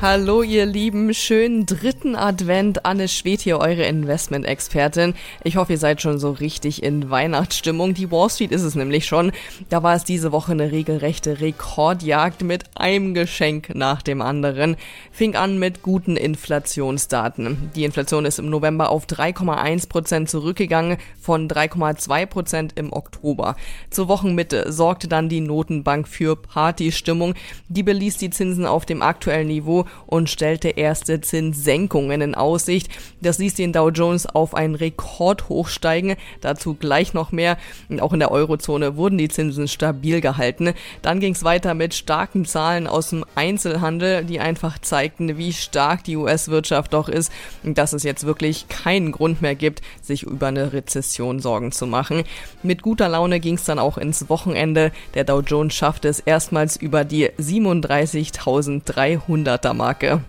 Hallo ihr Lieben, schönen dritten Advent. Anne Schwed hier, eure Investment-Expertin. Ich hoffe, ihr seid schon so richtig in Weihnachtsstimmung. Die Wall Street ist es nämlich schon. Da war es diese Woche eine regelrechte Rekordjagd mit einem Geschenk nach dem anderen. Fing an mit guten Inflationsdaten. Die Inflation ist im November auf 3,1 Prozent zurückgegangen von 3,2 Prozent im Oktober. Zur Wochenmitte sorgte dann die Notenbank für Partystimmung. Die beließ die Zinsen auf dem aktuellen Niveau und stellte erste Zinssenkungen in Aussicht. Das ließ den Dow Jones auf einen Rekord hochsteigen. Dazu gleich noch mehr. Auch in der Eurozone wurden die Zinsen stabil gehalten. Dann ging es weiter mit starken Zahlen aus dem Einzelhandel, die einfach zeigten, wie stark die US-Wirtschaft doch ist, dass es jetzt wirklich keinen Grund mehr gibt, sich über eine Rezession Sorgen zu machen. Mit guter Laune ging es dann auch ins Wochenende. Der Dow Jones schaffte es erstmals über die 37.300er Marco.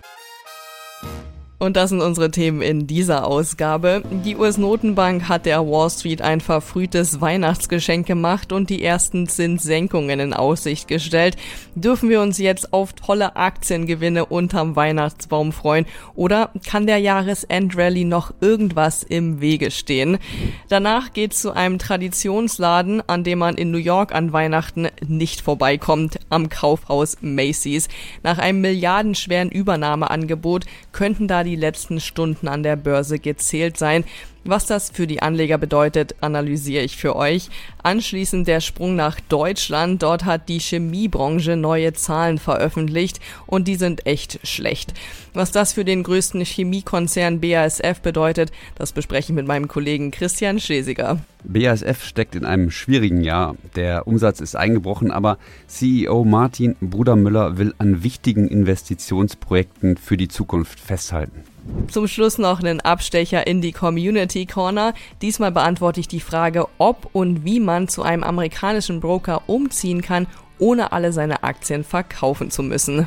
Und das sind unsere Themen in dieser Ausgabe. Die US-Notenbank hat der Wall Street ein verfrühtes Weihnachtsgeschenk gemacht und die ersten Zinssenkungen in Aussicht gestellt. Dürfen wir uns jetzt auf tolle Aktiengewinne unterm Weihnachtsbaum freuen oder kann der Jahresendrallye noch irgendwas im Wege stehen? Danach geht's zu einem Traditionsladen, an dem man in New York an Weihnachten nicht vorbeikommt, am Kaufhaus Macy's. Nach einem milliardenschweren Übernahmeangebot könnten da die die letzten Stunden an der Börse gezählt sein. Was das für die Anleger bedeutet, analysiere ich für euch. Anschließend der Sprung nach Deutschland. Dort hat die Chemiebranche neue Zahlen veröffentlicht und die sind echt schlecht. Was das für den größten Chemiekonzern BASF bedeutet, das bespreche ich mit meinem Kollegen Christian Schlesiger. BASF steckt in einem schwierigen Jahr. Der Umsatz ist eingebrochen, aber CEO Martin Brudermüller will an wichtigen Investitionsprojekten für die Zukunft festhalten. Zum Schluss noch einen Abstecher in die Community Corner. Diesmal beantworte ich die Frage, ob und wie man zu einem amerikanischen Broker umziehen kann, ohne alle seine Aktien verkaufen zu müssen.